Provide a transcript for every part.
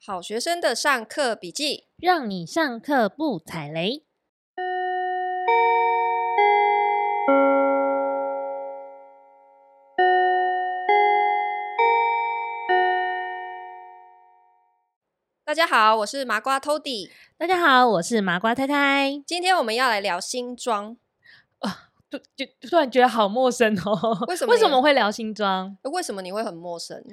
好学生的上课笔记，让你上课不踩雷。大家好，我是麻瓜 Tody。大家好，我是麻瓜太太。今天我们要来聊新装啊，就就突然觉得好陌生哦。为什么？为什么会聊新装？为什么你会很陌生？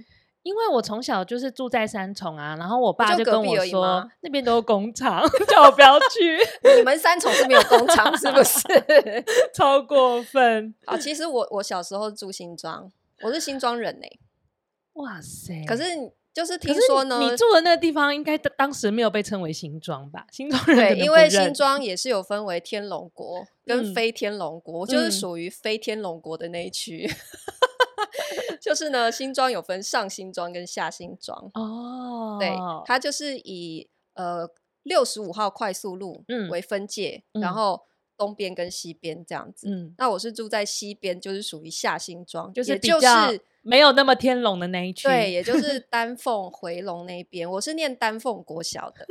因为我从小就是住在三重啊，然后我爸就跟我说，那边都是工厂，叫我不要去。你们三重是没有工厂是不是？超过分。啊，其实我我小时候住新庄，我是新庄人呢。哇塞！可是就是听说呢，你住的那个地方应该当时没有被称为新庄吧？新庄人对，因为新庄也是有分为天龙国跟非天龙国，嗯、就是属于非天龙国的那一区。嗯 就是呢，新庄有分上新庄跟下新庄哦，对，它就是以呃六十五号快速路为分界，嗯、然后东边跟西边这样子。嗯，那我是住在西边，就是属于下新庄，就是比较没有那么天龙的那一区，对，也就是 丹凤回龙那边。我是念丹凤国小的，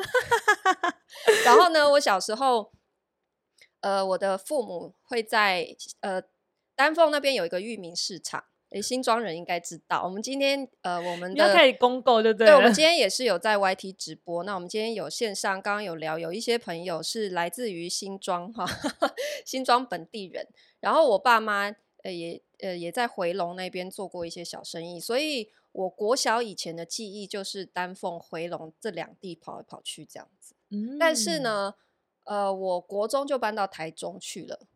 然后呢，我小时候，呃，我的父母会在呃丹凤那边有一个裕民市场。诶，新庄人应该知道，我们今天呃，我们的要开始公购，对不对？对，我们今天也 是有在 YT 直播。那我们今天有线上，刚刚有聊，有一些朋友是来自于新庄哈，新庄本地人。然后我爸妈呃也呃也在回龙那边做过一些小生意，所以我国小以前的记忆就是丹凤回龙这两地跑来跑去这样子。嗯，但是呢，呃，我国中就搬到台中去了。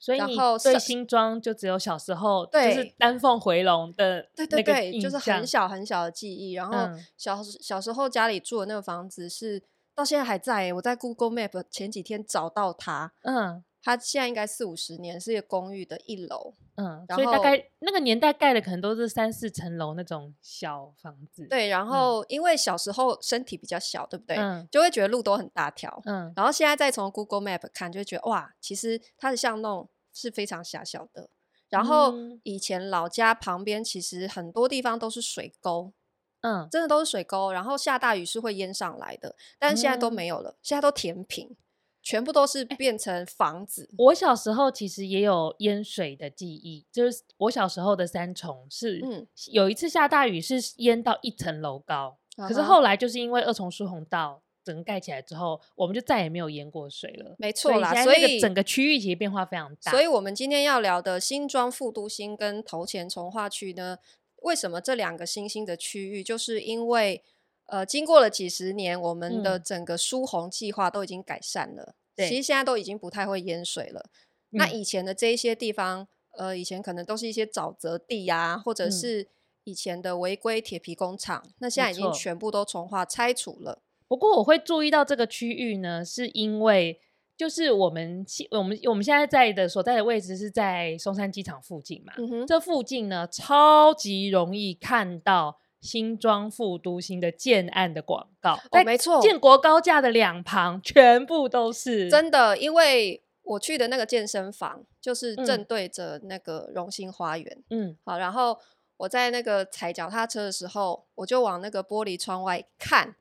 所以你对新装就只有小时候就是丹凤回笼的对对对，就是很小很小的记忆。然后小、嗯、小时候家里住的那个房子是到现在还在、欸，我在 Google Map 前几天找到它。嗯，它现在应该四五十年，是一个公寓的一楼。嗯，所以大概那个年代盖的可能都是三四层楼那种小房子。对，然后因为小时候身体比较小，对不对？嗯，就会觉得路都很大条。嗯，然后现在再从 Google Map 看，就会觉得哇，其实它的巷弄是非常狭小的。然后以前老家旁边其实很多地方都是水沟，嗯，真的都是水沟。然后下大雨是会淹上来的，但是现在都没有了，现在都填平。全部都是变成房子。欸。我小时候其实也有淹水的记忆，就是我小时候的三重是，嗯，有一次下大雨是淹到一层楼高，嗯，可是后来就是因为二重疏洪道整个盖起来之后，我们就再也没有淹过水了。没错啦，所以整个区域其实变化非常大。所以我们今天要聊的新庄副都新跟头前从化区呢，为什么这两个新兴的区域，就是因为。呃，经过了几十年，我们的整个疏洪计划都已经改善了。嗯，其实现在都已经不太会淹水了。那以前的这一些地方，呃，以前可能都是一些沼泽地呀、啊，或者是以前的违规铁皮工厂、嗯，那现在已经全部都重化拆除了。不过我会注意到这个区域呢，是因为就是我们我们我们现在在的所在的位置是在松山机场附近嘛。嗯，这附近呢，超级容易看到。新庄副都心的建案的广告，哦，没错，建国高架的两旁全部都是真的。因为我去的那个健身房就是正对着那个荣兴花园，嗯，好，然后我在那个踩脚踏车的时候，我就往那个玻璃窗外看，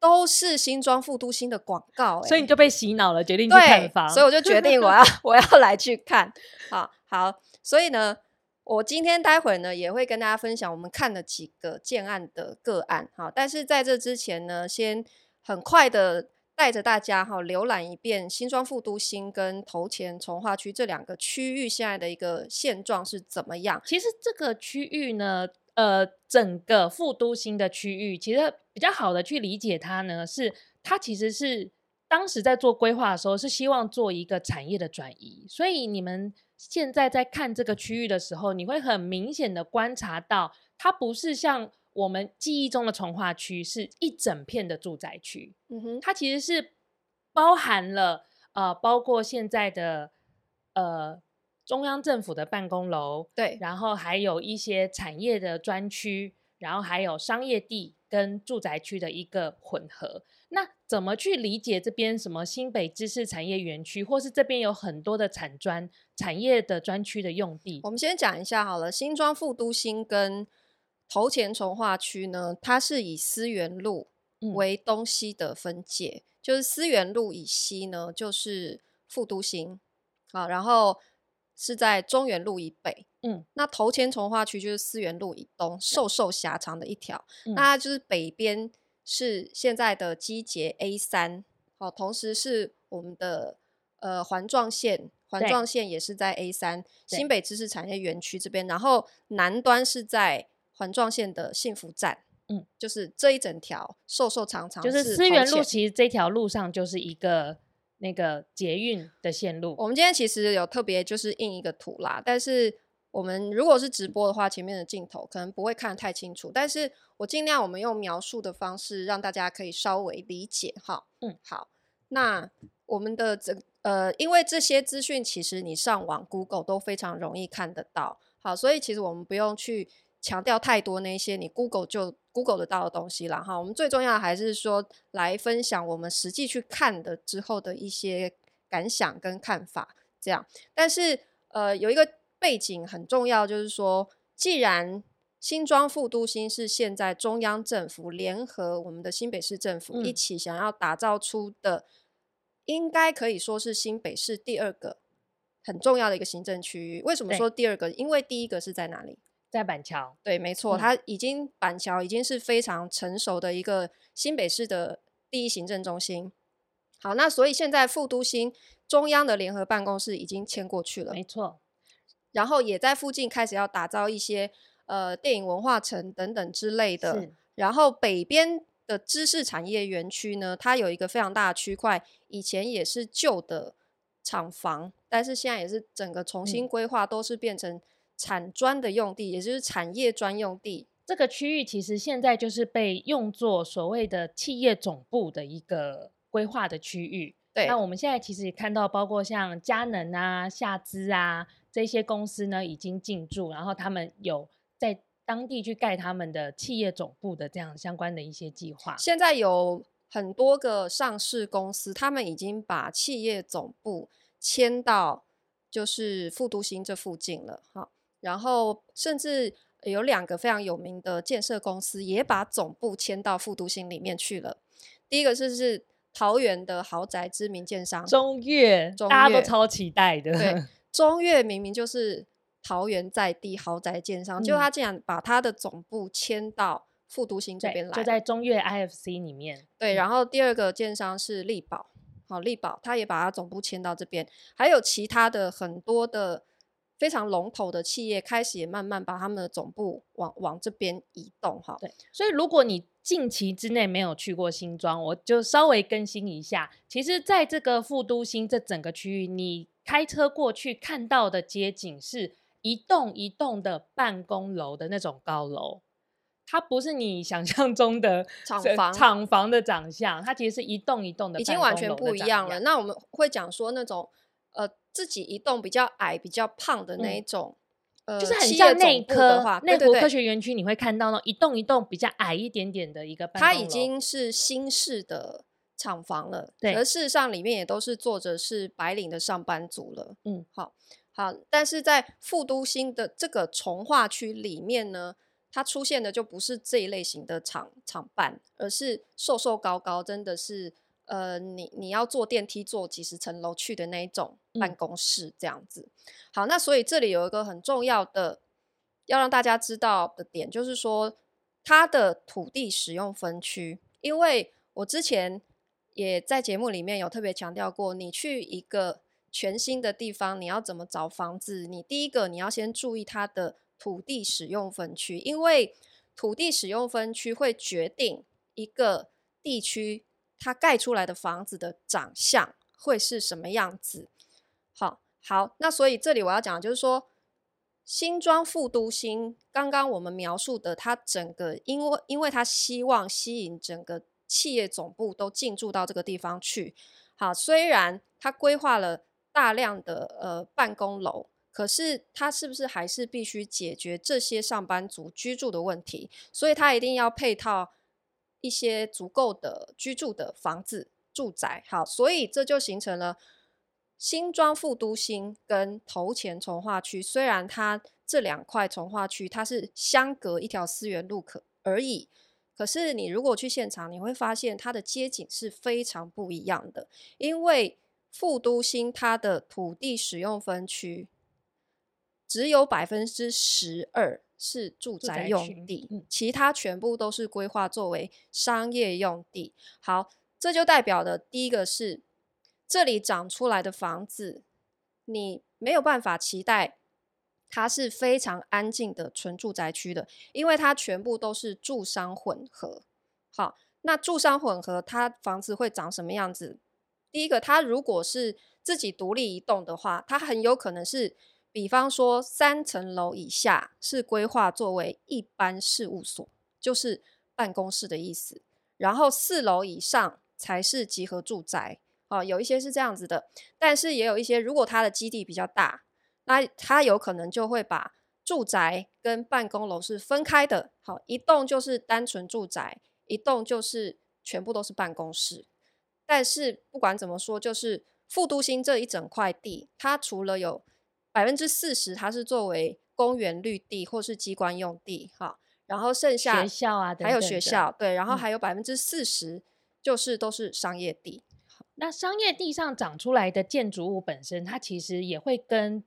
都是新庄副都心的广告，欸，所以你就被洗脑了，决定去看房，所以我就决定我要 我要来去看，好好，所以呢。我今天待会呢也会跟大家分享我们看了几个建案的个案，好，但是在这之前呢，先很快的带着大家哈浏览一遍新庄副都心跟头前重划区这两个区域现在的一个现状是怎么样。其实这个区域呢，呃，整个副都心的区域，其实比较好的去理解它呢，是它其实是当时在做规划的时候是希望做一个产业的转移，所以你们。现在在看这个区域的时候，你会很明显的观察到，它不是像我们记忆中的从化区，是一整片的住宅区。嗯哼，它其实是包含了呃，包括现在的呃中央政府的办公楼，对，然后还有一些产业的专区，然后还有商业地跟住宅区的一个混合。那怎么去理解这边什么新北知识产业园区，或是这边有很多的产专产业的专区的用地？我们先讲一下好了，新庄副都心跟头前重划区呢，它是以思源路为东西的分界，嗯、就是思源路以西呢，就是副都心，好，然后是在中原路以北，嗯，那头前重化区就是思源路以东，瘦瘦狭长的一条，嗯、那它就是北边是现在的基捷 A 三，好，同时是我们的呃环状线，环状线也是在 A 三新北知识产业园区这边，然后南端是在环状线的幸福站。嗯，就是这一整条瘦瘦长长，就是思源路。其实这条路上就是一个那个捷运的线路。我们今天其实有特别就是印一个图啦，但是我们如果是直播的话，前面的镜头可能不会看得太清楚。但是我尽量我们用描述的方式，让大家可以稍微理解哈。嗯，好。那我们的这呃，因为这些资讯其实你上网 Google 都非常容易看得到。好，所以其实我们不用去强调太多那些你 Google 就。Google 得到的东西了，哈，我们最重要的还是说来分享我们实际去看的之后的一些感想跟看法，这样。但是呃，有一个背景很重要，就是说，既然新庄副都心是现在中央政府联合我们的新北市政府一起想要打造出的，嗯、应该可以说是新北市第二个很重要的一个行政区域。为什么说第二个？因为第一个是在哪里？在板桥，对，没错，它已经板桥已经是非常成熟的一个新北市的第一行政中心。好，那所以现在副都心中央的联合办公室已经迁过去了，没错。然后也在附近开始要打造一些呃电影文化城等等之类的。是然后北边的知识产业园区呢，它有一个非常大的区块，以前也是旧的厂房，但是现在也是整个重新规划，都是变成。产专的用地，也就是产业专用地，这个区域其实现在就是被用作所谓的企业总部的一个规划的区域。对，那我们现在其实也看到，包括像佳能啊、夏资啊这些公司呢，已经进驻，然后他们有在当地去盖他们的企业总部的这样相关的一些计划。现在有很多个上市公司，他们已经把企业总部迁到就是副都心这附近了，哈。然后，甚至有两个非常有名的建设公司也把总部迁到副都心里面去了。第一个是是桃园的豪宅知名建商中越，中越大家都超期待的。对，中越明明就是桃园在地豪宅建商，结果、嗯、他竟然把他的总部迁到副都心这边来，就在中越 IFC 里面。对，然后第二个建商是力宝，好，力宝他也把他总部迁到这边，还有其他的很多的。非常龙头的企业开始也慢慢把他们的总部往往这边移动哈。对，所以如果你近期之内没有去过新庄，我就稍微更新一下。其实，在这个副都心这整个区域，你开车过去看到的街景是一栋一栋的办公楼的那种高楼，它不是你想象中的 厂房厂房的长相，它其实是一栋一栋的，已经完全不一样了。那我们会讲说那种呃。自己一栋比较矮、比较胖的那一种，嗯、呃，就是很像内科内湖科学园区，你会看到那一栋一栋比较矮一点点的一个办公楼。它已经是新式的厂房了，对，而事实上里面也都是坐着是白领的上班族了。嗯，好，好，但是在副都心的这个从化区里面呢，它出现的就不是这一类型的厂厂办，而是瘦瘦高高，真的是。呃，你你要坐电梯坐几十层楼去的那一种办公室这样子。嗯、好，那所以这里有一个很重要的要让大家知道的点，就是说它的土地使用分区。因为我之前也在节目里面有特别强调过，你去一个全新的地方，你要怎么找房子？你第一个你要先注意它的土地使用分区，因为土地使用分区会决定一个地区。它盖出来的房子的长相会是什么样子？好，好，那所以这里我要讲的就是说，新庄副都心刚刚我们描述的，它整个因为因为它希望吸引整个企业总部都进驻到这个地方去。好，虽然它规划了大量的呃办公楼，可是它是不是还是必须解决这些上班族居住的问题？所以它一定要配套。一些足够的居住的房子、住宅，好，所以这就形成了新庄副都心跟头前重划区。虽然它这两块重划区它是相隔一条思源路可而已，可是你如果去现场，你会发现它的街景是非常不一样的，因为副都心它的土地使用分区只有百分之十二是住宅用地，嗯、其他全部都是规划作为商业用地。好，这就代表的第一个是这里长出来的房子，你没有办法期待。它是非常安静的纯住宅区的，因为它全部都是住商混合。好，那住商混合，它房子会长什么样子？第一个，它如果是自己独立一栋的话，它很有可能是，比方说三层楼以下是规划作为一般事务所，就是办公室的意思，然后四楼以上才是集合住宅。哦，有一些是这样子的，但是也有一些，如果它的基地比较大。那它有可能就会把住宅跟办公楼是分开的，好，一栋就是单纯住宅，一栋就是全部都是办公室。但是不管怎么说，就是副都心这一整块地，它除了有百分之四十它是作为公园绿地或是机关用地，哈，然后剩下学校啊，还有学校，对，然后还有百分之四十就是都是商业地。嗯。那商业地上长出来的建筑物本身，它其实也会跟。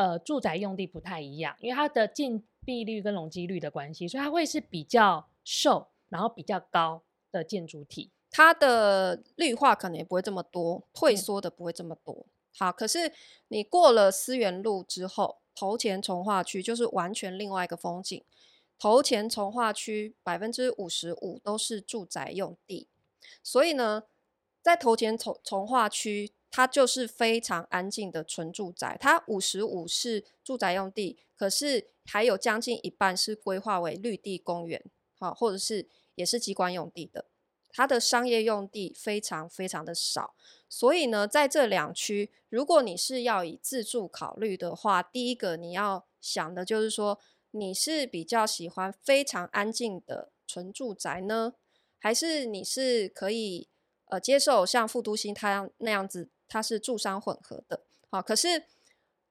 呃，住宅用地不太一样，因为它的建蔽率跟容积率的关系，所以它会是比较瘦，然后比较高的建筑体。它的绿化可能也不会这么多，退缩的不会这么多。嗯、好，可是你过了思源路之后，头前从化区就是完全另外一个风景。头前从化区百分之五十五都是住宅用地，所以呢，在头前从从化区。它就是非常安静的纯住宅，它五十五是住宅用地，可是还有将近一半是规划为绿地公园，好，或者是也是机关用地的。它的商业用地非常非常的少，所以呢，在这两区，如果你是要以自住考虑的话，第一个你要想的就是说，你是比较喜欢非常安静的纯住宅呢，还是你是可以呃接受像富都心它那样子？它是住商混合的，好，可是，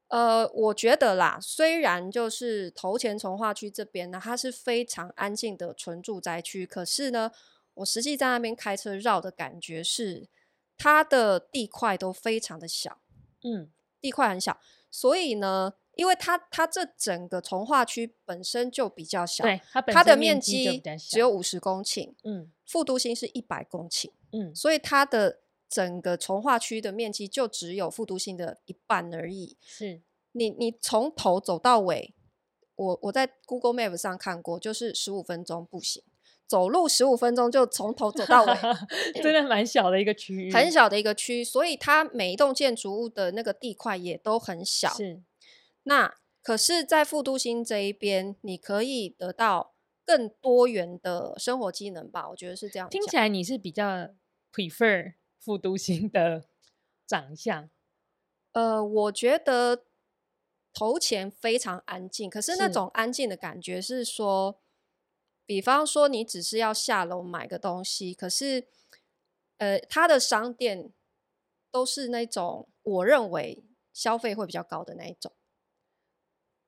呃，我觉得啦，虽然就是头前从化区这边呢，它是非常安静的纯住宅区，可是呢，我实际在那边开车绕的感觉是，它的地块都非常的小，嗯，地块很小，所以呢，因为它它这整个从化区本身就比较小，对，它，它的面积只有五十公顷，嗯，副都心是一百公顷，嗯，所以它的。整个从化区的面积就只有副都心的一半而已。是你，你从头走到尾，我我在 Google Map 上看过，就是十五分钟步行，走路十五分钟就从头走到尾，真的蛮小的一个区域，很小的一个区，所以它每一栋建筑物的那个地块也都很小。是，那可是，在副都心这一边，你可以得到更多元的生活机能吧？我觉得是这样。听起来你是比较 prefer。副都心的 长相，呃，我觉得头前非常安静，可是那种安静的感觉是说，是比方说你只是要下楼买个东西，可是，呃，它的商店都是那种我认为消费会比较高的那一种，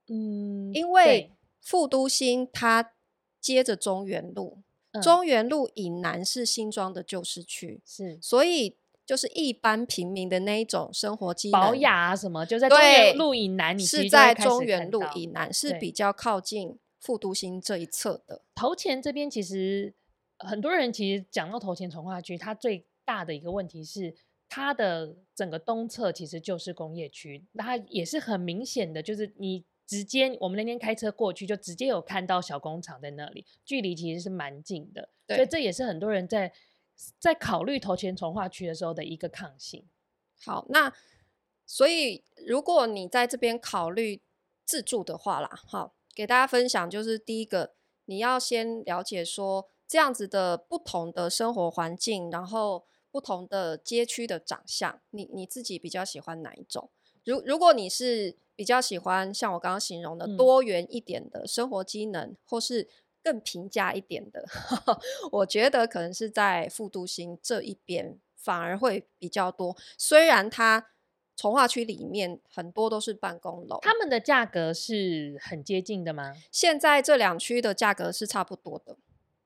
嗯，因为副都心它接着中原路。中原路以南是新庄的旧市区，是，所以就是一般平民的那一种生活机能，保雅啊什么，就在中原路以南，你是在中原路以南是比较靠近副都心这一侧的。头前这边其实很多人其实讲到头前重化区，它最大的一个问题是它的整个东侧其实就是工业区，那它也是很明显的，就是你。直接，我们那天开车过去，就直接有看到小工厂在那里，距离其实是蛮近的。对，所以这也是很多人在在考虑投钱从化区的时候的一个抗性。好，那所以如果你在这边考虑自住的话啦，好，给大家分享就是第一个，你要先了解说这样子的不同的生活环境，然后不同的街区的长相，你你自己比较喜欢哪一种？如如果你是比较喜欢像我刚刚形容的多元一点的生活机能，嗯、或是更平价一点的，我觉得可能是在副都心这一边反而会比较多。虽然它从化区里面很多都是办公楼，他们的价格是很接近的吗？现在这两区的价格是差不多的。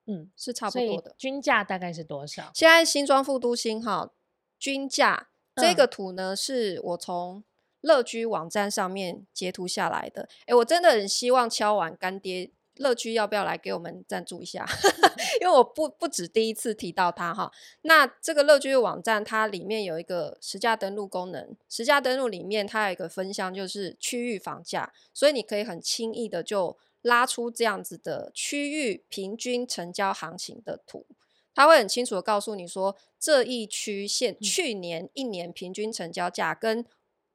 嗯，是差不多的。均价大概是多少？现在新庄副都新哈，均价这个图呢，嗯、是我从乐居网站上面截图下来的。哎，我真的很希望敲完干爹。乐居要不要来给我们赞助一下？因为我不不止第一次提到它哈。那这个乐居的网站，它里面有一个实价登录功能。实价登录里面，它有一个分项，就是区域房价，所以你可以很轻易的就拉出这样子的区域平均成交行情的图。它会很清楚的告诉你说，这一区现去年一年平均成交价跟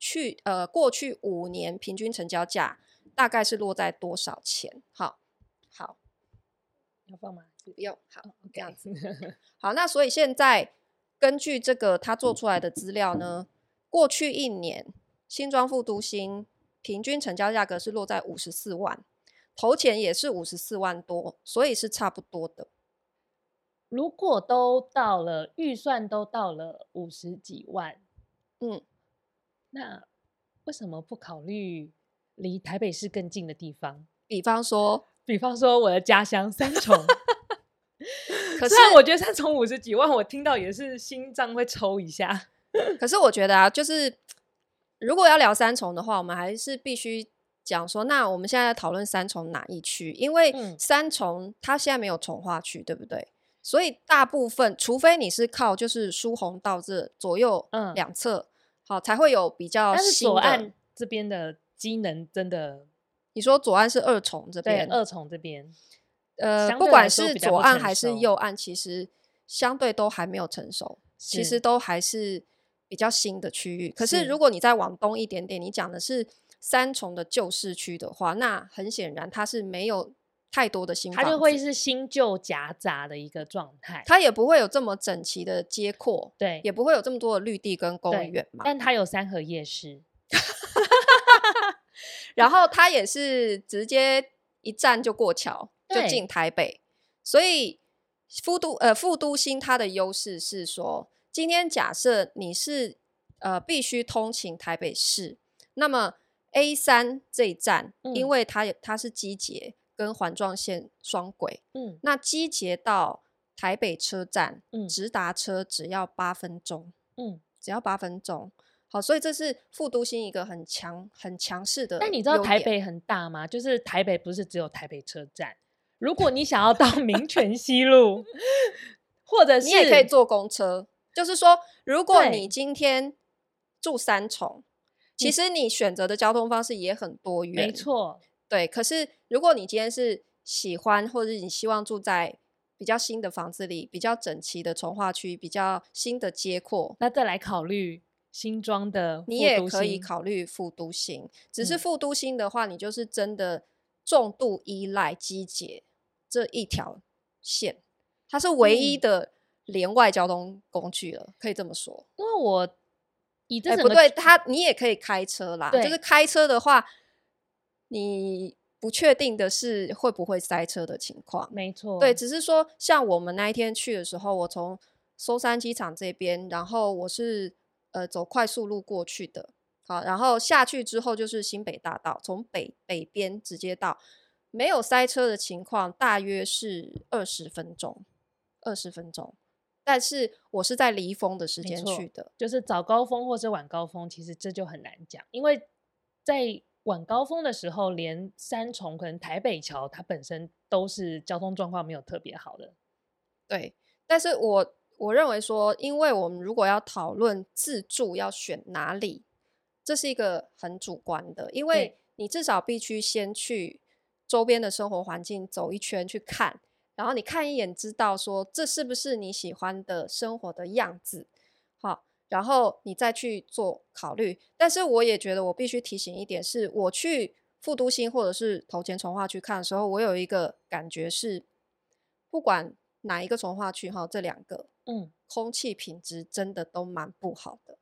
去呃过去五年平均成交价大概是落在多少钱？好。好，要放吗？不用。好，这样子。好，那所以现在根据这个他做出来的资料呢，过去一年新庄副都心平均成交价格是落在五十四万，投钱也是五十四万多，所以是差不多的。如果都到了预算都到了五十几万，嗯，那为什么不考虑离台北市更近的地方？比方说。比方说我的家乡三重，可是我觉得三重五十几万，我听到也是心脏会抽一下。可是我觉得啊，就是如果要聊三重的话，我们还是必须讲说，那我们现在讨论三重哪一区？因为三重它现在没有重化区，对不对？所以大部分，除非你是靠就是疏洪道这左右两侧，嗯，好才会有比较新的。但是左岸这边的机能真的。你说左岸是二重这边，二重这边，呃，不管是左岸还是右岸，其实相对都还没有成熟，其实都还是比较新的区域。可是如果你再往东一点点，你讲的是三重的旧市区的话，那很显然它是没有太多的新，它就会是新旧夹杂的一个状态，它也不会有这么整齐的街廓，对，也不会有这么多的绿地跟公园嘛。但它有三和夜市。然后它也是直接一站就过桥，就进台北。所以副都呃副都心它的优势是说，今天假设你是呃必须通勤台北市，那么 A 三这一站，嗯、因为它它是机捷跟环状线双轨，嗯，那机捷到台北车站，嗯，直达车只要八分钟，嗯，只要八分钟。好，所以这是副都心一个很强、很强势的。但你知道台北很大吗？就是台北不是只有台北车站。如果你想要到民权西路，或者是你也可以坐公车。就是说，如果你今天住三重，其实你选择的交通方式也很多元。没错，对。可是如果你今天是喜欢，或者是你希望住在比较新的房子里，比较整齐的从化区，比较新的街廓，那再来考虑。新庄的你也可以考虑复都心，只是复都心的话，你就是真的重度依赖机捷这一条线，它是唯一的连外交通工具了，可以这么说。因为我以这、欸、不对，它你也可以开车啦，就是开车的话，你不确定的是会不会塞车的情况。没错，对，只是说像我们那一天去的时候，我从松山机场这边，然后我是。呃，走快速路过去的，好，然后下去之后就是新北大道，从北北边直接到，没有塞车的情况，大约是二十分钟，二十分钟。但是我是在离峰的时间去的，就是早高峰或者晚高峰，其实这就很难讲，因为在晚高峰的时候，连三重可能台北桥它本身都是交通状况没有特别好的，对，但是我。我认为说，因为我们如果要讨论自助要选哪里，这是一个很主观的，因为你至少必须先去周边的生活环境走一圈去看，然后你看一眼知道说这是不是你喜欢的生活的样子，好，然后你再去做考虑。但是我也觉得我必须提醒一点是，我去副都心或者是头前从化区看的时候，我有一个感觉是，不管哪一个从化区哈，这两个。嗯，空气品质真的都蛮不好的，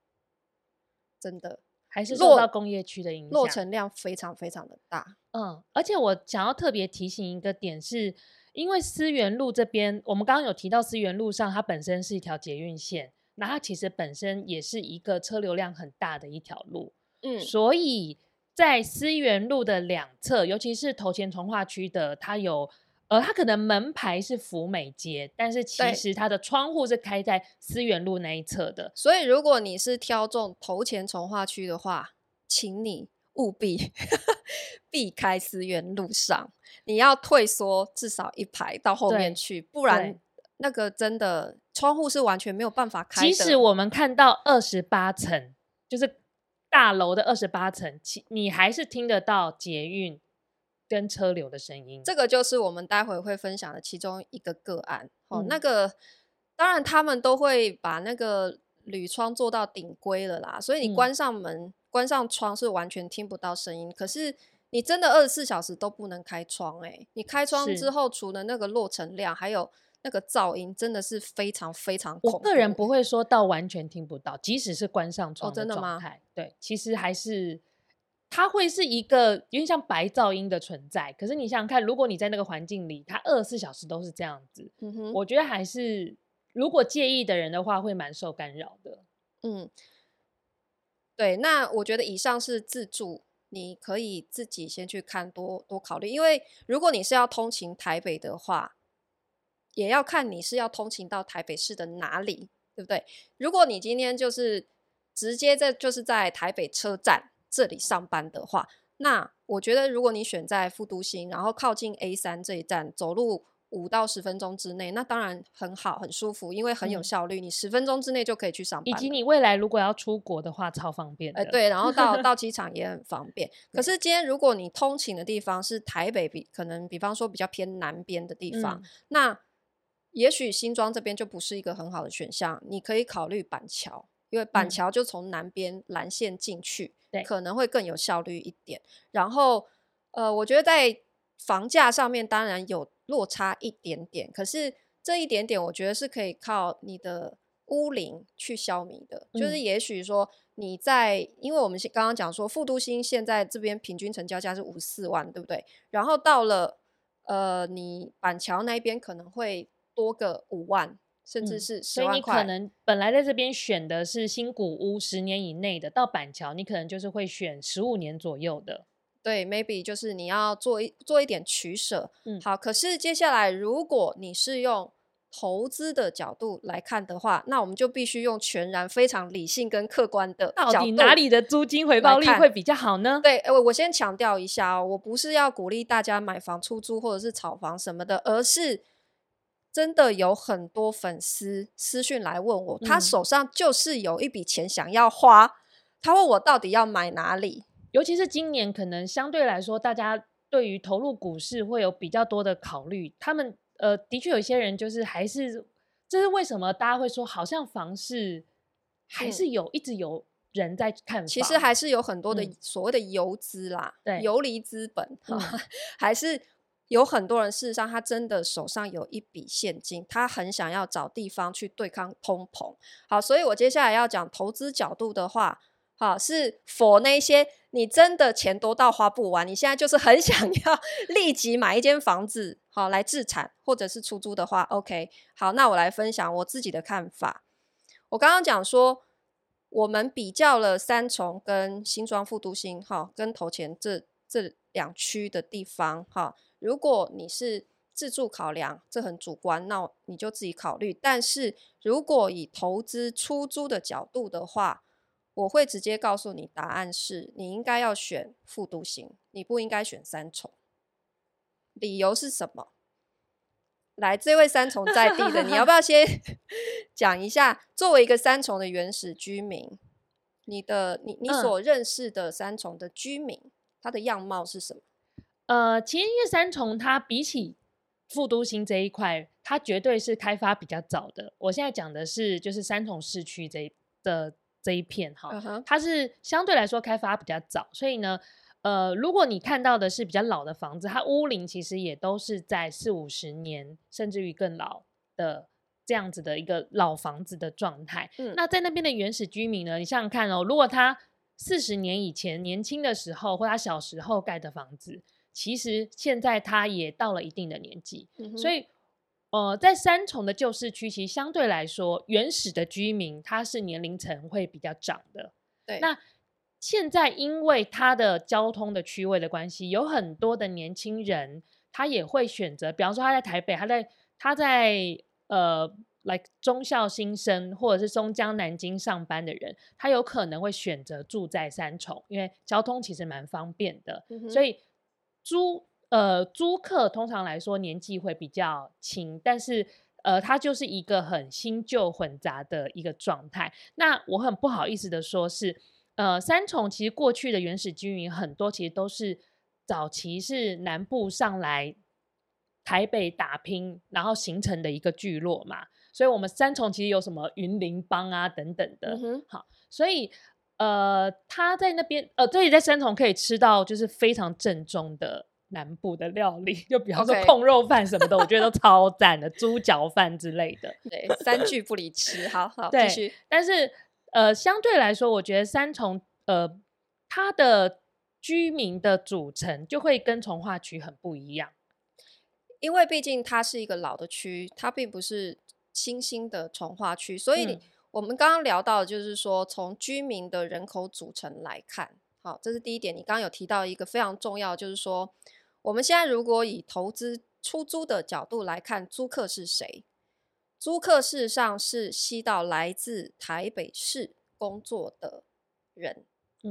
真的还是受到工业区的影响，落成量非常非常的大。嗯，而且我想要特别提醒一个点是，因为思源路这边，我们刚刚有提到思源路上它本身是一条捷运线，那它其实本身也是一个车流量很大的一条路。嗯，所以在思源路的两侧，尤其是头前从化区的，它有呃，它可能门牌是福美街，但是其实它的窗户是开在思源路那一侧的。所以，如果你是挑中头前从化区的话，请你务必 避开思源路上，你要退缩至少一排到后面去，不然那个真的窗户是完全没有办法开的。即使我们看到二十八层，就是。大楼的二十八层，其你还是听得到捷运跟车流的声音。这个就是我们待会会分享的其中一个个案。哦，嗯、那个当然他们都会把那个铝窗做到顶规了啦，所以你关上门、嗯、关上窗是完全听不到声音。可是你真的二十四小时都不能开窗哎、欸！你开窗之后，除了那个落尘量，还有。那个噪音真的是非常非常恐怖。我个人不会说到完全听不到，即使是关上窗的状态，哦，真的吗？对，其实还是它会是一个有点像白噪音的存在。可是你想想看，如果你在那个环境里，它二十四小时都是这样子，嗯哼，我觉得还是如果介意的人的话，会蛮受干扰的。嗯，对，那我觉得以上是自助，你可以自己先去看，多多考虑，因为如果你是要通勤台北的话。也要看你是要通勤到台北市的哪里，对不对？如果你今天就是直接在就是在台北车站这里上班的话，那我觉得如果你选在副都心，然后靠近 A 三这一站，走路五到十分钟之内，那当然很好，很舒服，因为很有效率，嗯、你十分钟之内就可以去上班。以及你未来如果要出国的话，超方便。哎、呃，对，然后到到 机场也很方便。可是今天如果你通勤的地方是台北比，比可能比方说比较偏南边的地方，嗯、那也许新庄这边就不是一个很好的选项，你可以考虑板桥，因为板桥就从南边蓝线进去，对、嗯，可能会更有效率一点。然后，呃，我觉得在房价上面当然有落差一点点，可是这一点点我觉得是可以靠你的屋龄去消弭的。嗯、就是也许说你在，因为我们刚刚讲说富都新现在这边平均成交价是五十四万，对不对？然后到了呃，你板桥那边可能会。多个五万，甚至是十万块。嗯，所以你可能本来在这边选的是新古屋十年以内的，到板桥你可能就是会选十五年左右的。对，maybe 就是你要做一做一点取舍。嗯，好。可是接下来，如果你是用投资的角度来看的话，那我们就必须用全然非常理性跟客观的角度。到底哪里的租金回报率会比较好呢？对，我我先强调一下哦，我不是要鼓励大家买房出租或者是炒房什么的，而是。真的有很多粉丝私讯来问我，他手上就是有一笔钱想要花，嗯、他问我到底要买哪里？尤其是今年，可能相对来说，大家对于投入股市会有比较多的考虑。他们呃，的确有些人就是还是，这是为什么大家会说，好像房市还是有、嗯、一直有人在看，其实还是有很多的所谓的游资啦，嗯、对，游离资本、嗯、还是。有很多人，事实上他真的手上有一笔现金，他很想要找地方去对抗通膨。好，所以我接下来要讲投资角度的话，好，是否那些你真的钱多到花不完，你现在就是很想要 立即买一间房子，好来置产或者是出租的话，OK。好，那我来分享我自己的看法。我刚刚讲说，我们比较了三重跟新庄副都心，哈，跟头前这这两区的地方，哈。如果你是自助考量，这很主观，那你就自己考虑。但是如果以投资出租的角度的话，我会直接告诉你，答案是你应该要选复读型，你不应该选三重。理由是什么？来，这位三重在地的，你要不要先 讲一下？作为一个三重的原始居民，你的你你所认识的三重的居民，他的样貌是什么？呃，其实因为三重它比起副都心这一块，它绝对是开发比较早的。我现在讲的是就是三重市区这一的这一片哈，uh huh. 它是相对来说开发比较早，所以呢，呃，如果你看到的是比较老的房子，它屋龄其实也都是在四五十年，甚至于更老的这样子的一个老房子的状态。嗯，那在那边的原始居民呢，你想想看哦，如果他四十年以前年轻的时候，或他小时候盖的房子。其实现在他也到了一定的年纪，嗯、所以，呃，在三重的旧市区，其实相对来说，原始的居民他是年龄层会比较长的。对，那现在因为他的交通的区位的关系，有很多的年轻人，他也会选择，比方说他在台北，他在他在呃来中校新生或者是松江南京上班的人，他有可能会选择住在三重，因为交通其实蛮方便的，嗯、所以租呃租客通常来说年纪会比较轻，但是呃他就是一个很新旧混杂的一个状态。那我很不好意思的说是，是呃三重其实过去的原始居民很多，其实都是。早期是南部上来台北打拼，然后形成的一个聚落嘛，所以我们三重其实有什么云林帮啊等等的，嗯、哼好，所以呃他在那边呃，这里在三重可以吃到就是非常正宗的南部的料理，就比方说控肉饭什么的我觉得都超赞的，猪脚饭之类的，对，三句不离吃，好好对继续。但是呃相对来说，我觉得三重呃它的。居民的组成就会跟从化区很不一样，因为毕竟它是一个老的区，它并不是新兴的从化区，所以我们刚刚聊到的就是说，从居民的人口组成来看，好，这是第一点。你刚刚有提到一个非常重要，就是说，我们现在如果以投资出租的角度来看，租客是谁？租客事实上是吸到来自台北市工作的人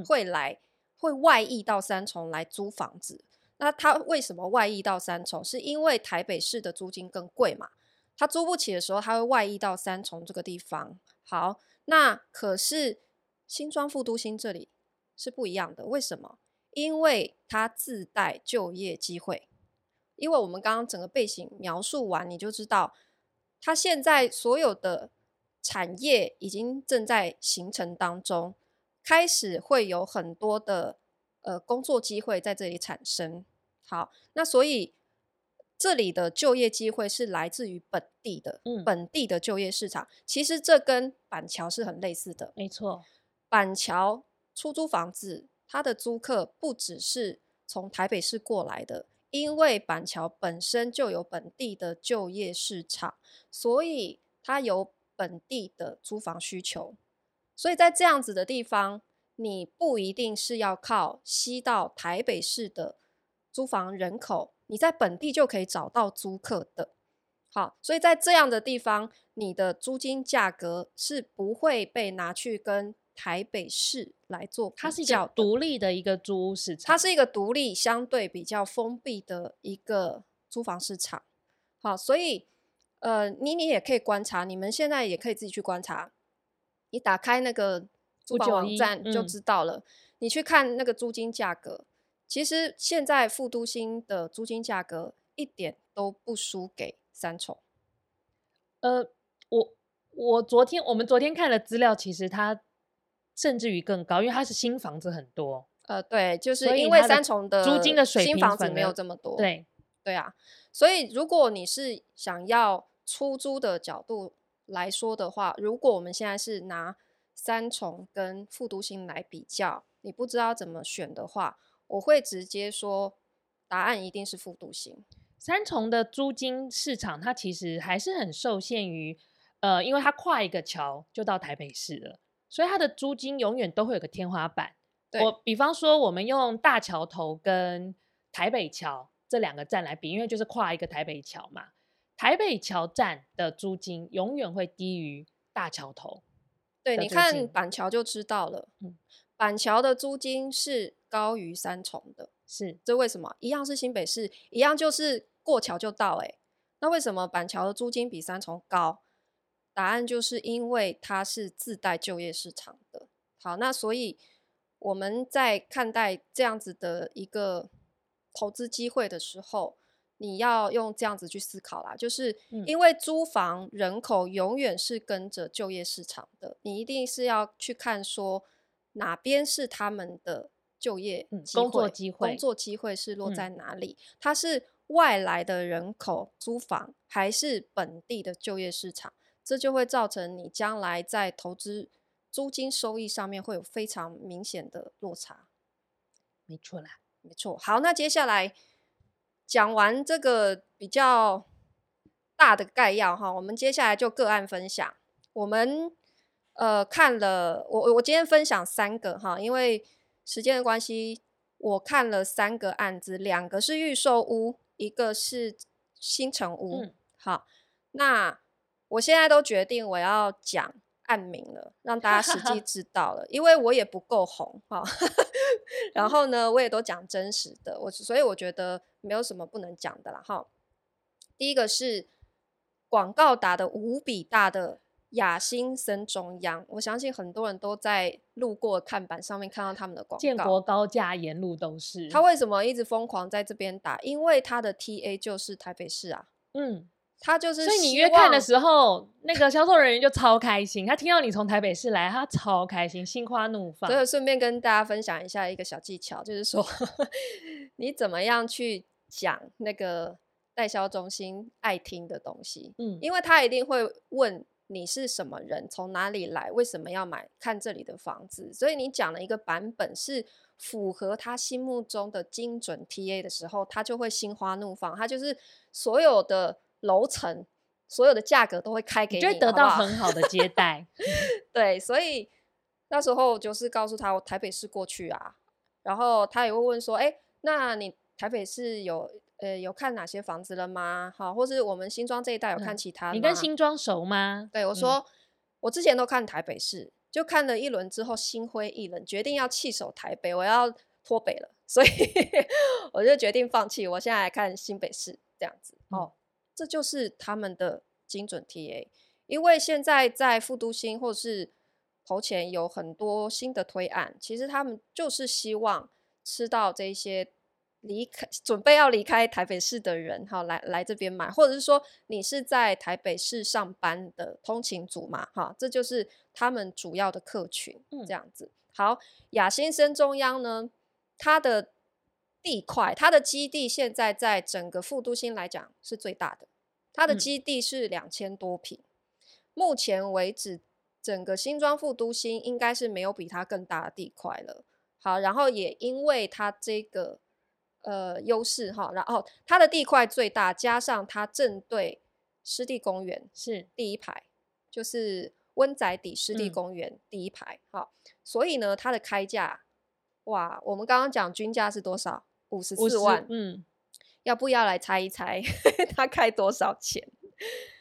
会来。会外溢到三重来租房子，那他为什么外溢到三重？是因为台北市的租金更贵嘛？他租不起的时候，他会外溢到三重这个地方。好，那可是新庄副都心这里是不一样的，为什么？因为它自带就业机会。因为我们刚刚整个背景描述完，你就知道，它现在所有的产业已经正在形成当中。开始会有很多的呃工作机会在这里产生。好，那所以这里的就业机会是来自于本地的，嗯，本地的就业市场。其实这跟板桥是很类似的，没错。板桥出租房子，它的租客不只是从台北市过来的，因为板桥本身就有本地的就业市场，所以它有本地的租房需求。所以在这样子的地方，你不一定是要靠吸到台北市的租房人口，你在本地就可以找到租客的。好，所以在这样的地方，你的租金价格是不会被拿去跟台北市来做它是一个独立的一个租屋市场，它是一个独立、相对比较封闭的一个租房市场。好，所以呃，你你也可以观察，你们现在也可以自己去观察。你打开那个租房网站就知道了。你去看那个租金价格，其实现在副都心的租金价格一点都不输给三重。呃，我我昨天我们昨天看了资料，其实它甚至于更高，因为它是新房子很多。呃，对，就是因为三重的租金的水平新房子没有这么多。对对啊，所以如果你是想要出租的角度。来说的话，如果我们现在是拿三重跟复都心来比较，你不知道怎么选的话，我会直接说答案一定是复读型。三重的租金市场，它其实还是很受限于，呃，因为它跨一个桥就到台北市了，所以它的租金永远都会有个天花板。对我比方说，我们用大桥头跟台北桥这两个站来比，因为就是跨一个台北桥嘛。台北桥站的租金永远会低于大桥头。对，你看板桥就知道了。嗯，板桥的租金是高于三重的，是这为什么？一样是新北市，一样就是过桥就到。哎，那为什么板桥的租金比三重高？答案就是因为它是自带就业市场的。好，那所以我们在看待这样子的一个投资机会的时候。你要用这样子去思考啦，就是因为租房人口永远是跟着就业市场的，你一定是要去看说哪边是他们的就业工作机会，工作机会是落在哪里？它是外来的人口租房，还是本地的就业市场？这就会造成你将来在投资租金收益上面会有非常明显的落差。没错啦，没错。好，那接下来。讲完这个比较大的概要哈，我们接下来就个案分享。我们呃看了，我我今天分享三个哈，因为时间的关系，我看了三个案子，两个是预售屋，一个是新城屋。嗯、好，那我现在都决定我要讲案名了，让大家实际 知道了，因为我也不够红哈。然后呢，我也都讲真实的，我所以我觉得没有什么不能讲的啦哈。第一个是广告打的无比大的雅新森中央，我相信很多人都在路过看板上面看到他们的广告。建国高架沿路都是。他为什么一直疯狂在这边打？因为他的 TA 就是台北市啊。嗯。他就是，所以你约看的时候，那个销售人员就超开心。他听到你从台北市来，他超开心，心花怒放。所以顺便跟大家分享一下一个小技巧，就是说 你怎么样去讲那个代销中心爱听的东西。嗯，因为他一定会问你是什么人，从哪里来，为什么要买看这里的房子。所以你讲了一个版本是符合他心目中的精准 TA 的时候，他就会心花怒放。他就是所有的。楼层所有的价格都会开给你，就会得到很好的接 待。对，所以那时候就是告诉他，我台北市过去啊，然后他也会问说，哎、欸，那你台北市有呃有看哪些房子了吗？好，或是我们新庄这一带有看其他的吗？你跟新庄熟吗？对，我说、嗯、我之前都看台北市，就看了一轮之后心灰意冷，决定要弃守台北，我要脱北了，所以 我就决定放弃，我现在来看新北市这样子哦。嗯这就是他们的精准 TA，因为现在在副都心或是头前有很多新的推案，其实他们就是希望吃到这些离开准备要离开台北市的人，哈，来来这边买，或者是说你是在台北市上班的通勤族嘛，哈，这就是他们主要的客群，这样子。好，雅新生中央呢，它的。地块，它的基地现在在整个副都心来讲是最大的，它的基地是两千多坪，嗯。目前为止，整个新庄副都心应该是没有比它更大的地块了。好，然后也因为它这个呃优势哈，然后它的地块最大，加上它正对湿地公园是第一排，就是温仔底湿地公园第一排。哈，嗯，所以呢，它的开价，哇，我们刚刚讲均价是多少？五十四万，嗯，要不要来猜一猜它开多少钱？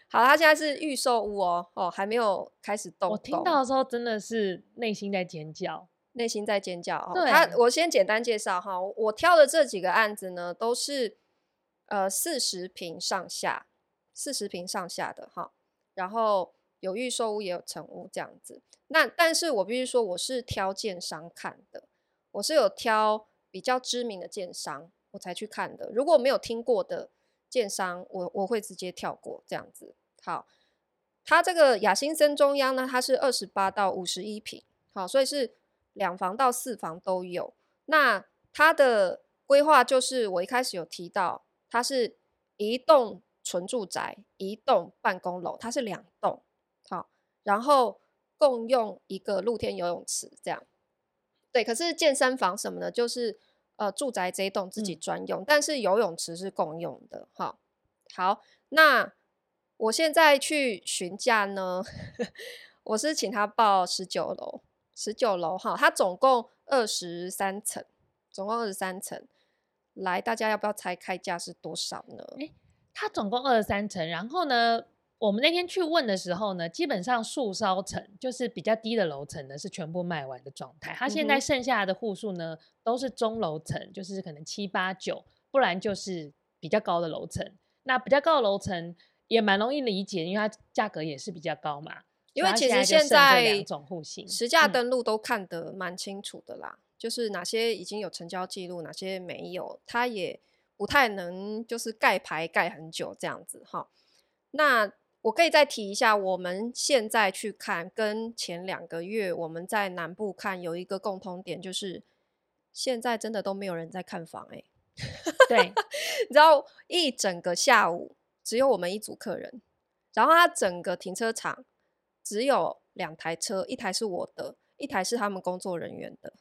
好，他现在是预售屋哦，哦，还没有开始动。我听到的时候真的是内心在尖叫，内心在尖叫。对，他我先简单介绍哈，我挑的这几个案子呢，都是呃四十平上下，四十平上下的哈，然后有预售屋也有成屋这样子。那但是我必须说，我是挑建商看的，我是有挑。比较知名的建商，我才去看的。如果没有听过的建商，我我会直接跳过这样子。好，它这个雅新森中央呢，它是二十八到五十一平，好，所以是两房到四房都有。那它的规划就是我一开始有提到，它是一栋纯住宅，一栋办公楼，它是两栋，好，然后共用一个露天游泳池，这样。对，可是健身房什么的，就是。呃，住宅这一栋自己专用，嗯，但是游泳池是共用的。哈，好，那我现在去询价呢，我是请他报十九楼，十九楼哈，它总共二十三层，总共二十三层。来，大家要不要猜开价是多少呢？诶，它总共二十三层，然后呢？我们那天去问的时候呢，基本上数艘层就是比较低的楼层呢，是全部卖完的状态。它现在剩下的户数呢，都是中楼层，就是可能七八九，不然就是比较高的楼层。那比较高的楼层也蛮容易理解，因为它价格也是比较高嘛。因为其实现在两种户型实价登录都看得蛮清楚的啦，嗯，就是哪些已经有成交记录，哪些没有，它也不太能就是盖牌盖很久这样子哈。那我可以再提一下，我们现在去看跟前两个月我们在南部看有一个共通点，就是现在真的都没有人在看房哎、欸。对，你知道一整个下午只有我们一组客人，然后它整个停车场只有两台车，一台是我的，一台是他们工作人员的，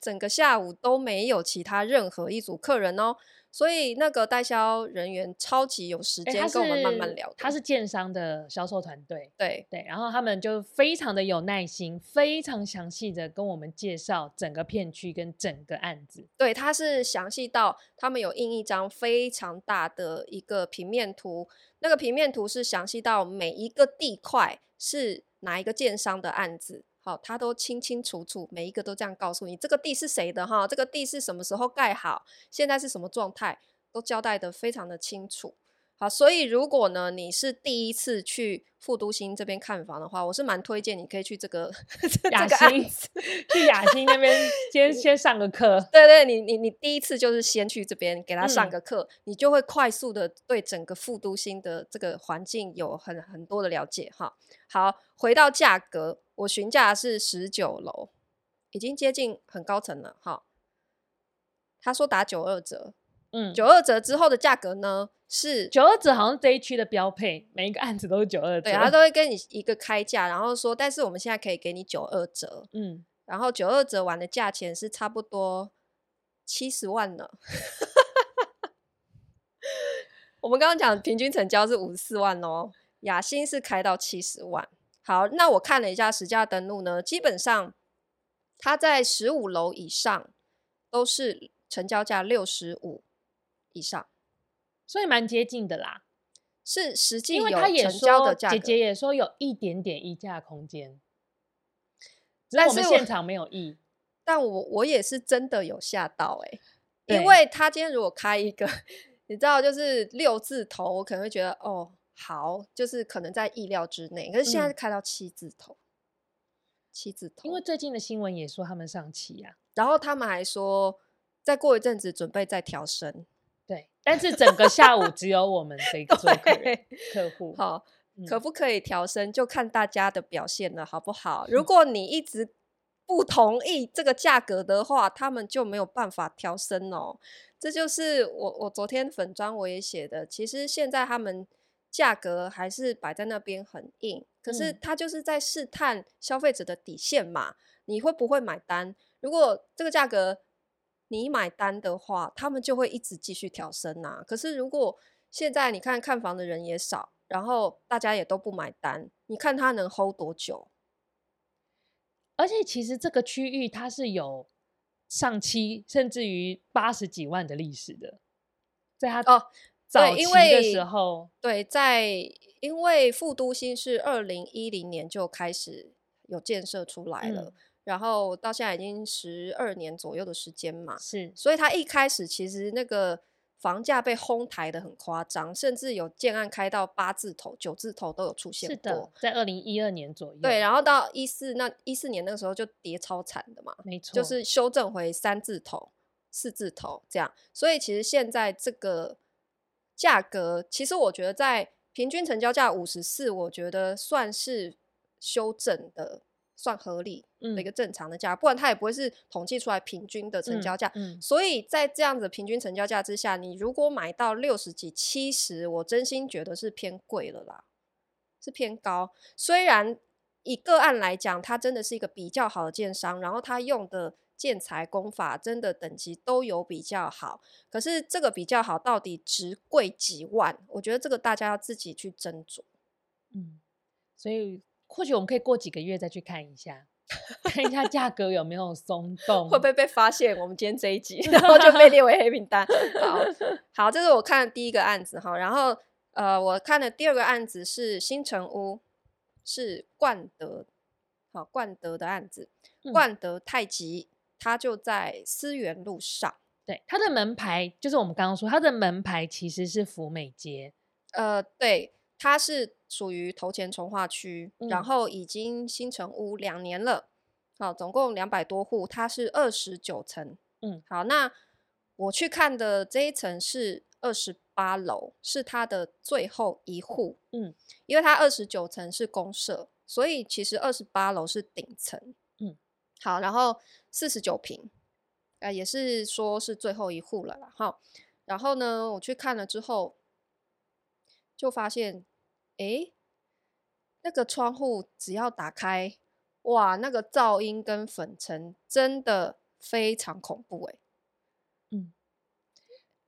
整个下午都没有其他任何一组客人哦。所以那个代销人员超级有时间跟我们慢慢聊的。他是建商的销售团队，对对，然后他们就非常的有耐心，非常详细的跟我们介绍整个片区跟整个案子。对，他是详细到他们有印一张非常大的一个平面图，那个平面图是详细到每一个地块是哪一个建商的案子。好，他都清清楚楚，每一个都这样告诉你，这个地是谁的哈？这个地是什么时候盖好？现在是什么状态？都交代的非常的清楚。好，所以如果呢，你是第一次去副都心这边看房的话，我是蛮推荐你可以去这个 雅欣，去雅欣那边 先先上个课。对对，你你你第一次就是先去这边给他上个课，嗯，你就会快速的对整个副都心的这个环境有很很多的了解哈。好，回到价格，我询价是十九楼，已经接近很高层了哈。他说打九二折。嗯，九二折之后的价格呢是九二折，好像这一区的标配，每一个案子都是九二折。对，他都会跟你一个开价，然后说，但是我们现在可以给你九二折。嗯，然后九二折完的价钱是差不多七十万呢。我们刚刚讲平均成交是五十四万哦，雅欣是开到七十万。好，那我看了一下实价登录呢，基本上它在十五楼以上都是成交价六十五。以上，所以蛮接近的啦。是实际有成交的价格，姐姐也说有一点点溢价空间，但是我们现场没有议。但我我也是真的有吓到哎、欸，因为他今天如果开一个，你知道就是六字头，我可能会觉得哦好，就是可能在意料之内。可是现在开到七字头，嗯、七字头，因为最近的新闻也说他们上期呀、啊，然后他们还说再过一阵子准备再调升。对，但是整个下午只有我们这个客户，好，可不可以调升，就看大家的表现了，好不好？如果你一直不同意这个价格的话，他们就没有办法调升哦。这就是我我昨天粉砖我也写的，其实现在他们价格还是摆在那边很硬，可是它就是在试探消费者的底线嘛，你会不会买单？如果这个价格。你买单的话，他们就会一直继续调升呐、啊。可是如果现在你看看房的人也少，然后大家也都不买单，你看他能 hold 多久？而且其实这个区域它是有上七甚至于八十几万的历史的，在它哦早期的时候，对，在因为副都心是二零一零年就开始有建设出来了。嗯然后到现在已经十二年左右的时间嘛，是，所以他一开始其实那个房价被哄抬的很夸张，甚至有建案开到八字头、九字头都有出现过。是的，在二零一二年左右。对，然后到一四那一四年那个时候就跌超惨的嘛，没错，就是修正回三字头、四字头这样。所以其实现在这个价格，其实我觉得在平均成交价五十四，我觉得算是修正的。算合理的一个正常的价，嗯，不然它也不会是统计出来平均的成交价，嗯嗯。所以在这样子平均成交价之下，你如果买到六十几、七十，我真心觉得是偏贵了啦，是偏高。虽然以个案来讲，它真的是一个比较好的建商，然后它用的建材工法真的等级都有比较好，可是这个比较好到底值贵几万？我觉得这个大家要自己去斟酌。嗯，所以。或许我们可以过几个月再去看一下，看一下价格有没有松动，会不会被发现？我们今天这一集，然后就被列为黑名单。好，好，这是我看的第一个案子哈。然后呃，我看的第二个案子是新城屋，是冠德，好，冠德的案子，冠德太极，它就在思源路上。对，它的门牌就是我们刚刚说，它的门牌其实是福美街。呃，对。它是属于头前重化区，嗯，然后已经新成屋两年了，好，总共两百多户，它是二十九层，嗯，好，那我去看的这一层是二十八楼，是它的最后一户，嗯，因为它二十九层是公社，所以其实二十八楼是顶层，嗯，好，然后四十九平，呃，也是说是最后一户了啦，哈，然后呢，我去看了之后，就发现。诶，那个窗户只要打开，哇，那个噪音跟粉尘真的非常恐怖诶。嗯，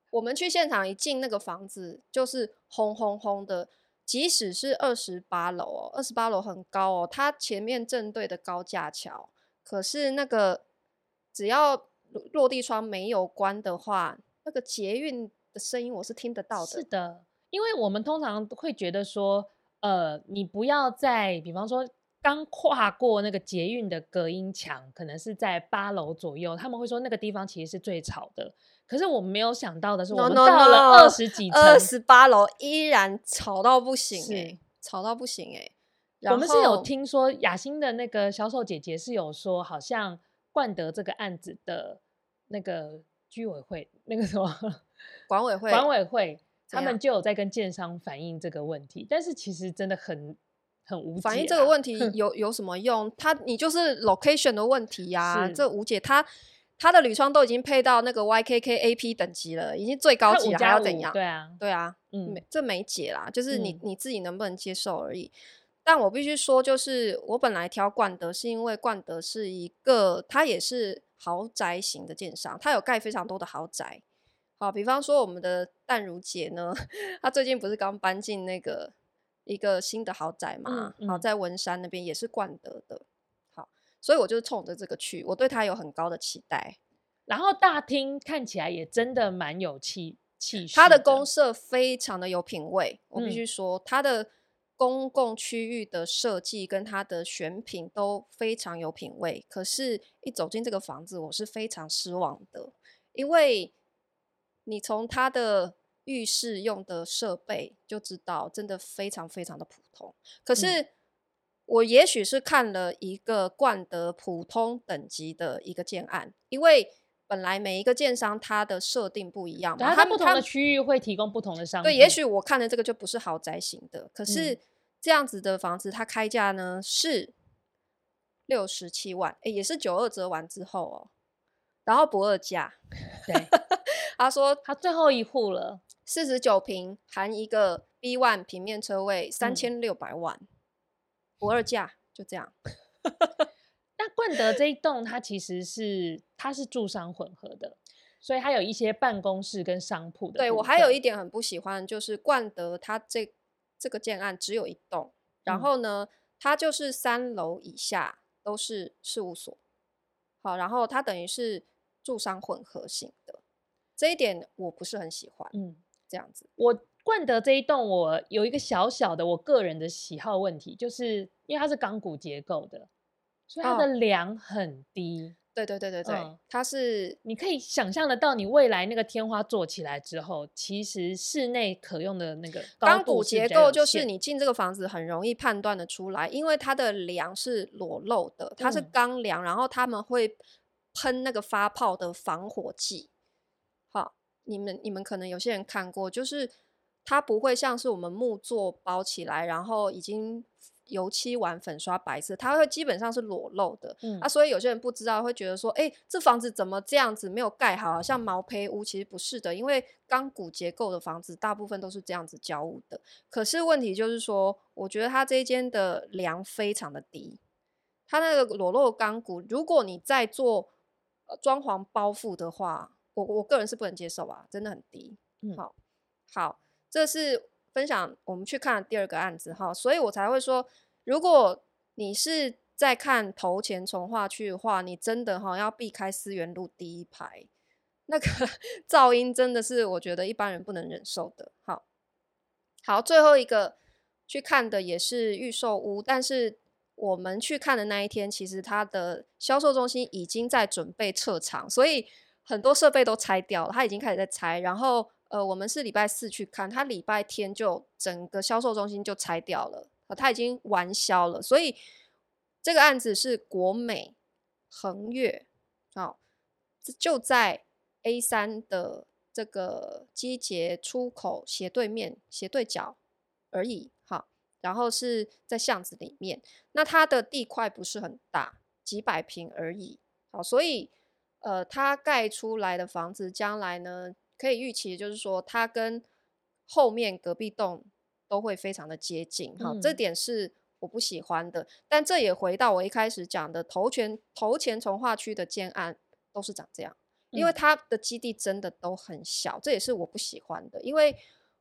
我们去现场一进那个房子，就是轰轰轰的。即使是二十八楼哦，二十八楼很高哦，它前面正对的高架桥，可是那个只要落地窗没有关的话，那个捷运的声音我是听得到的。是的，因为我们通常会觉得说，呃，你不要在，比方说。刚跨过那个捷运的隔音墙，可能是在八楼左右。他们会说那个地方其实是最吵的。可是我们没有想到的是，我们到了二十几层，二十八楼依然吵到不行，欸，吵到不行哎，欸。我们是有听说雅欣的那个销售姐姐是有说，好像冠德这个案子的那个居委会那个什么 管委会管委会，他们就有在跟建商反映这个问题。但是其实真的很。很无解、啊、反映这个问题 有有什么用？他你就是 location 的问题呀、啊，这无解。他他的铝窗都已经配到那个 YKK AP 等级了，已经最高级了，还要怎样？对啊，对啊，嗯，这没解啦，就是你、嗯、你自己能不能接受而已。但我必须说，就是我本来挑冠德，是因为冠德是一个，它也是豪宅型的建商，它有盖非常多的豪宅。好，比方说我们的淡如姐呢，她最近不是刚搬进那个。一个新的豪宅嘛，好、在文山那边也是冠德的，好，所以我就是冲着这个去，我对它有很高的期待。然后大厅看起来也真的蛮有气气势，它的公社非常的有品味，我必须说，它、嗯、的公共区域的设计跟它的选品都非常有品味。可是，一走进这个房子，我是非常失望的，因为你从它的。浴室用的设备就知道，真的非常非常的普通。可是我也许是看了一个冠德普通等级的一个建案，因为本来每一个建商它的设定不一样嘛，它不同的区域会提供不同的商品。对，也许我看的这个就不是豪宅型的，可是这样子的房子，它开价呢是六十七万，诶，也是九二折完之后哦，然后不二价，对，他说他最后一户了。四十九平含一个 B one 平面车位，三千六百万，不二价就这样。那冠德这一栋，它其实是它是住商混合的，所以它有一些办公室跟商铺的。对，我还有一点很不喜欢，就是冠德它这这个建案只有一栋，然后呢，嗯、它就是三楼以下都是事务所。好，然后它等于是住商混合型的，这一点我不是很喜欢。嗯。这样子，我冠德这一栋，我有一个小小的我个人的喜好问题，就是因为它是钢骨结构的，所以它的梁很低。对对对对对，嗯、它是你可以想象得到，你未来那个天花做起来之后，其实室内可用的那个钢骨结构，就是你进这个房子很容易判断的出来，因为它的梁是裸露的，它是钢梁，嗯、然后他们会喷那个发泡的防火剂。好你们你们可能有些人看过，就是它不会像是我们木作包起来，然后已经油漆完粉刷白色，它会基本上是裸露的。嗯，啊，所以有些人不知道会觉得说，哎，这房子怎么这样子没有盖好，好像毛坯屋？其实不是的，因为钢骨结构的房子大部分都是这样子交屋的。可是问题就是说，我觉得它这一间的梁非常的低，它那个裸露钢骨，如果你在做呃装潢包覆的话。我我个人是不能接受啊，真的很低。嗯，好，好，这是分享我们去看第二个案子哈，所以我才会说，如果你是在看头前重划区的话，你真的哈要避开思源路第一排，那个 噪音真的是我觉得一般人不能忍受的。好，好，最后一个去看的也是预售屋，但是我们去看的那一天，其实它的销售中心已经在准备撤场，所以。很多设备都拆掉了，它已经开始在拆。然后，呃，我们是礼拜四去看，他礼拜天就整个销售中心就拆掉了，他已经完销了。所以这个案子是国美恒悦，好，就在 A 三的这个机捷出口斜对面、斜对角而已，好，然后是在巷子里面。那它的地块不是很大，几百平而已，好，所以。呃，它盖出来的房子，将来呢，可以预期，就是说，它跟后面隔壁栋都会非常的接近，哈、嗯，这点是我不喜欢的。但这也回到我一开始讲的头前头前从化区的建案都是长这样，因为它的基地真的都很小，这也是我不喜欢的。因为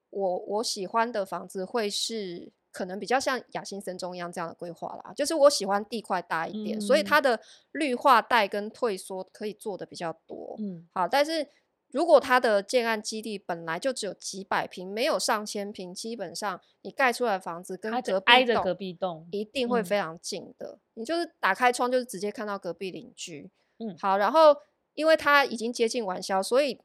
我我喜欢的房子会是可能比较像雅新森中央这样的规划啦，就是我喜欢地块大一点，嗯、所以它的绿化带跟退缩可以做的比较多。嗯，好，但是如果它的建案基地本来就只有几百平，没有上千平，基本上你盖出来的房子跟隔壁挨着隔壁栋一定会非常近的，嗯、你就是打开窗就是直接看到隔壁邻居。嗯，好，然后因为它已经接近完销，所以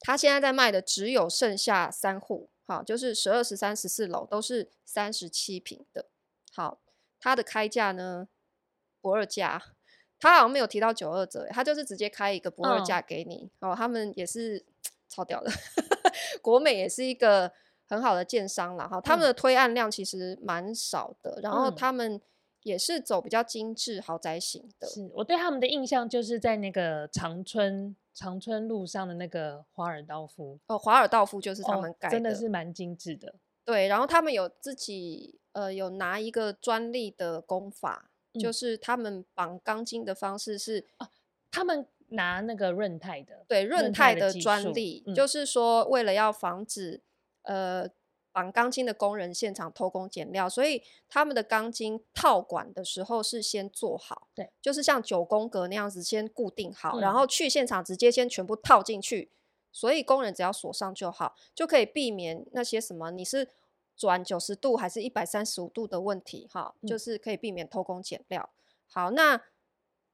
它现在在卖的只有剩下三户。好，就是十二、十三、十四楼都是三十七平的。好，它的开价呢，不二价，他好像没有提到九二折，他就是直接开一个不二价给你。哦，哦，他们也是超屌的，国美也是一个很好的建商啦。哈，他们的推案量其实蛮少的，嗯、然后他们也是走比较精致豪宅型的。是我对他们的印象就是在那个长春。长春路上的那个华尔道夫哦，华尔道夫就是他们盖的，哦，真的是蛮精致的。对，然后他们有自己呃有拿一个专利的工法，嗯、就是他们绑钢筋的方式是啊，他们拿那个润泰的，对润泰的专利，嗯、就是说为了要防止呃。绑钢筋的工人现场偷工减料，所以他们的钢筋套管的时候是先做好，对，就是像九宫格那样子先固定好，嗯、然后去现场直接先全部套进去，所以工人只要锁上就好，就可以避免那些什么你是转九十度还是一百三十五度的问题，哈，嗯、就是可以避免偷工减料。好，那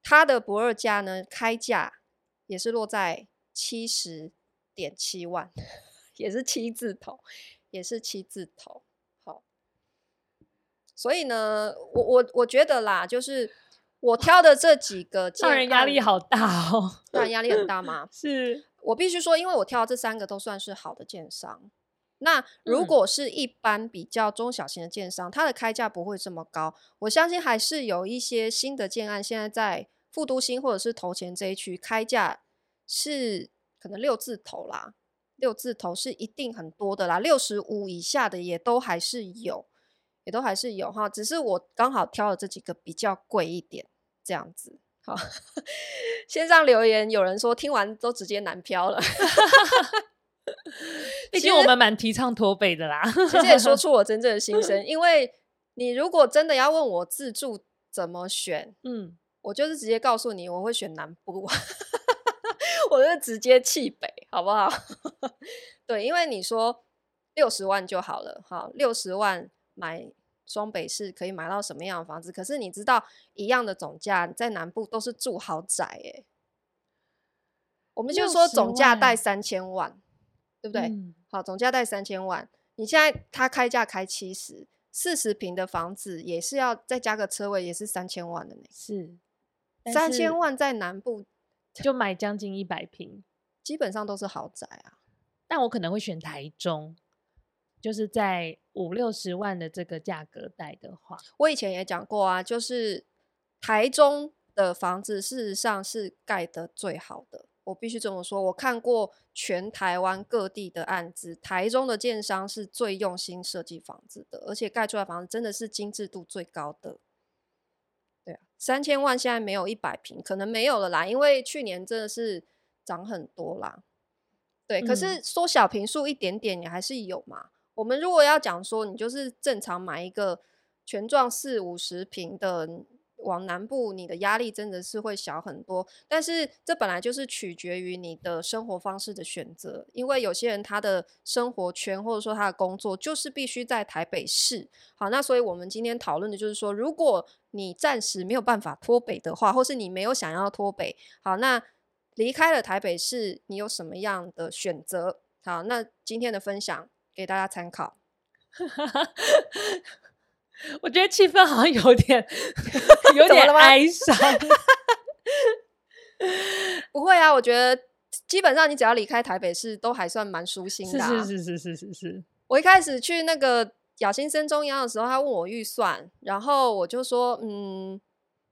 它的不二价呢，开价也是落在七十点七万，也是七字头。也是七字头，好，所以呢，我我我觉得啦，就是我挑的这几个，让人压力好大哦，让人压力很大 吗？是我必须说，因为我挑的这三个都算是好的建商。那如果是一般比较中小型的建商，嗯、它的开价不会这么高。我相信还是有一些新的建案，现在在副都心或者是头前这一区开价是可能六字头啦。六字头是一定很多的啦，六十五以下的也都还是有，也都还是有哈。只是我刚好挑了这几个比较贵一点，这样子。好，线上留言有人说听完都直接南漂了，毕竟我们蛮提倡脱北的啦。其实也说出我真正的 心声，因为你如果真的要问我自助怎么选，嗯，我就是直接告诉你，我会选南部。我就直接弃北，好不好？对，因为你说六十万就好了，好，六十万买双北市可以买到什么样的房子？可是你知道，一样的总价在南部都是住豪宅，哎，我们就说总价带三千万，对不对？嗯、好，总价带三千万，你现在他开价开七十，四十平的房子也是要再加个车位，也是三千万的呢。是三千万在南部。就买将近一百平，基本上都是豪宅啊。但我可能会选台中，就是在五六十万的这个价格带的话，我以前也讲过啊，就是台中的房子事实上是盖得最好的。我必须这么说，我看过全台湾各地的案子，台中的建商是最用心设计房子的，而且盖出来的房子真的是精致度最高的。对啊三千万现在没有一百平，可能没有了啦，因为去年真的是涨很多啦。对，嗯、可是缩小坪数一点点也还是有嘛。我们如果要讲说，你就是正常买一个全幢四五十平的。往南部，你的压力真的是会小很多，但是这本来就是取决于你的生活方式的选择，因为有些人他的生活圈或者说他的工作就是必须在台北市。好，那所以我们今天讨论的就是说，如果你暂时没有办法脱北的话，或是你没有想要脱北，好，那离开了台北市，你有什么样的选择？好，那今天的分享给大家参考。我觉得气氛好像有点 有点哀伤。不会啊，我觉得基本上你只要离开台北市，都还算蛮舒心的、啊。是是是是是是是。我一开始去那个雅新生中央的时候，他问我预算，然后我就说，嗯，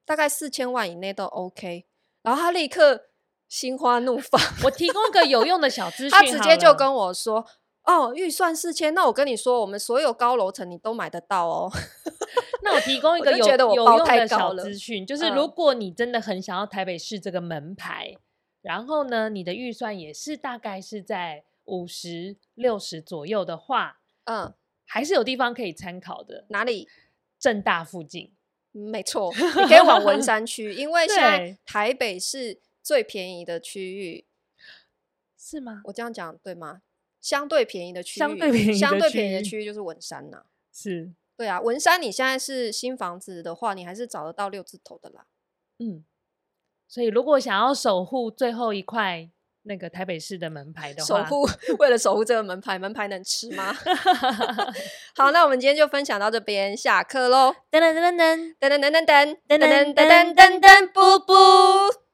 大概四千万以内都 OK。然后他立刻心花怒放。我提供一个有用的小资讯，他直接就跟我说。哦，预算四千，那我跟你说，我们所有高楼层你都买得到哦。那我提供一个有有用的小资讯，就是如果你真的很想要台北市这个门牌，然后呢，你的预算也是大概是在五十六十左右的话，嗯，还是有地方可以参考的。哪里？正大附近。没错，你可以往文山区，因为现在台北是最便宜的区域，是吗？我这样讲对吗？相对便宜的区域，相对便宜的区域，相对便宜的区域就是文山呐、啊。是，对啊，文山你现在是新房子的话，你还是找得到六字头的啦。嗯，所以如果想要守护最后一块。那个台北市的门牌的话，守 护为了守护这个门牌，门牌能吃吗？好，那我们今天就分享到这边，下课喽！噔噔噔噔噔噔噔噔噔噔噔噔噔噔噔，布布。